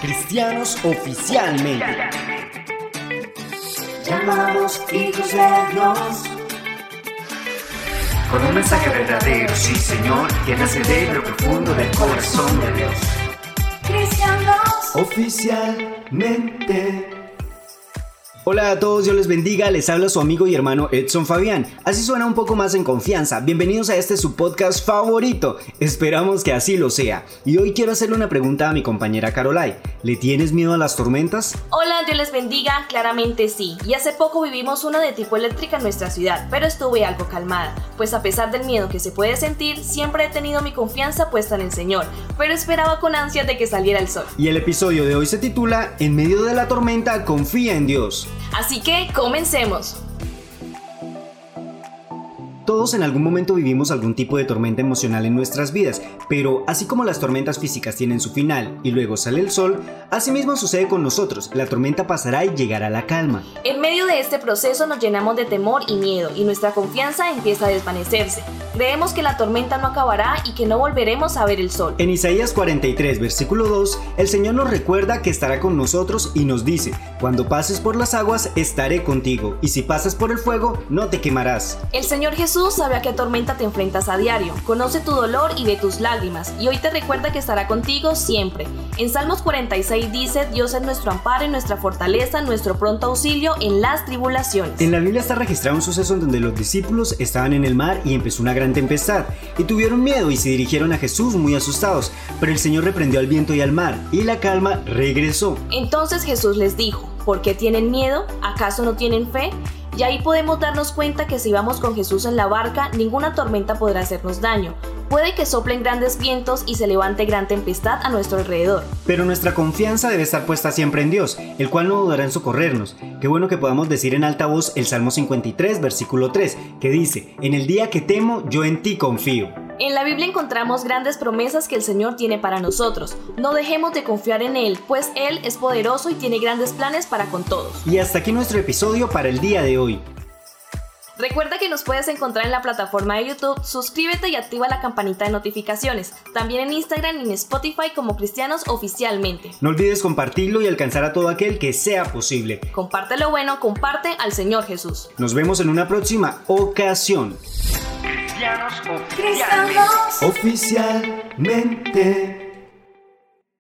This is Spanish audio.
Cristianos oficialmente. Llamados hijos de Dios. Con un mensaje verdadero, sí Señor, que nace de lo profundo del corazón de Dios. Cristianos. Oficialmente. Hola a todos, Dios les bendiga, les habla su amigo y hermano Edson Fabián. Así suena un poco más en confianza. Bienvenidos a este su podcast favorito. Esperamos que así lo sea. Y hoy quiero hacerle una pregunta a mi compañera Carolai. ¿Le tienes miedo a las tormentas? Hola, Dios les bendiga, claramente sí. Y hace poco vivimos una de tipo eléctrica en nuestra ciudad, pero estuve algo calmada, pues a pesar del miedo que se puede sentir, siempre he tenido mi confianza puesta en el Señor, pero esperaba con ansia de que saliera el sol. Y el episodio de hoy se titula En medio de la tormenta, confía en Dios. Así que comencemos. Todos en algún momento vivimos algún tipo de tormenta emocional en nuestras vidas, pero así como las tormentas físicas tienen su final y luego sale el sol, asimismo sucede con nosotros, la tormenta pasará y llegará la calma. En medio de este proceso nos llenamos de temor y miedo y nuestra confianza empieza a desvanecerse. Creemos que la tormenta no acabará y que no volveremos a ver el sol. En Isaías 43, versículo 2, el Señor nos recuerda que estará con nosotros y nos dice, cuando pases por las aguas, estaré contigo, y si pasas por el fuego, no te quemarás. El Señor Jesús sabe a qué tormenta te enfrentas a diario, conoce tu dolor y ve tus lágrimas, y hoy te recuerda que estará contigo siempre. En Salmos 46 dice, Dios es nuestro amparo y nuestra fortaleza, nuestro pronto auxilio en las tribulaciones. En la Biblia está registrado un suceso en donde los discípulos estaban en el mar y empezó una gran tempestad, y tuvieron miedo y se dirigieron a Jesús muy asustados, pero el Señor reprendió al viento y al mar, y la calma regresó. Entonces Jesús les dijo, ¿por qué tienen miedo? ¿Acaso no tienen fe? Y ahí podemos darnos cuenta que si vamos con Jesús en la barca, ninguna tormenta podrá hacernos daño. Puede que soplen grandes vientos y se levante gran tempestad a nuestro alrededor. Pero nuestra confianza debe estar puesta siempre en Dios, el cual no dudará en socorrernos. Qué bueno que podamos decir en alta voz el Salmo 53, versículo 3, que dice, En el día que temo, yo en ti confío. En la Biblia encontramos grandes promesas que el Señor tiene para nosotros. No dejemos de confiar en Él, pues Él es poderoso y tiene grandes planes para con todos. Y hasta aquí nuestro episodio para el día de hoy. Recuerda que nos puedes encontrar en la plataforma de YouTube, suscríbete y activa la campanita de notificaciones. También en Instagram y en Spotify como Cristianos Oficialmente. No olvides compartirlo y alcanzar a todo aquel que sea posible. Comparte lo bueno, comparte al Señor Jesús. Nos vemos en una próxima ocasión. Cristianos Cristianos. Oficialmente.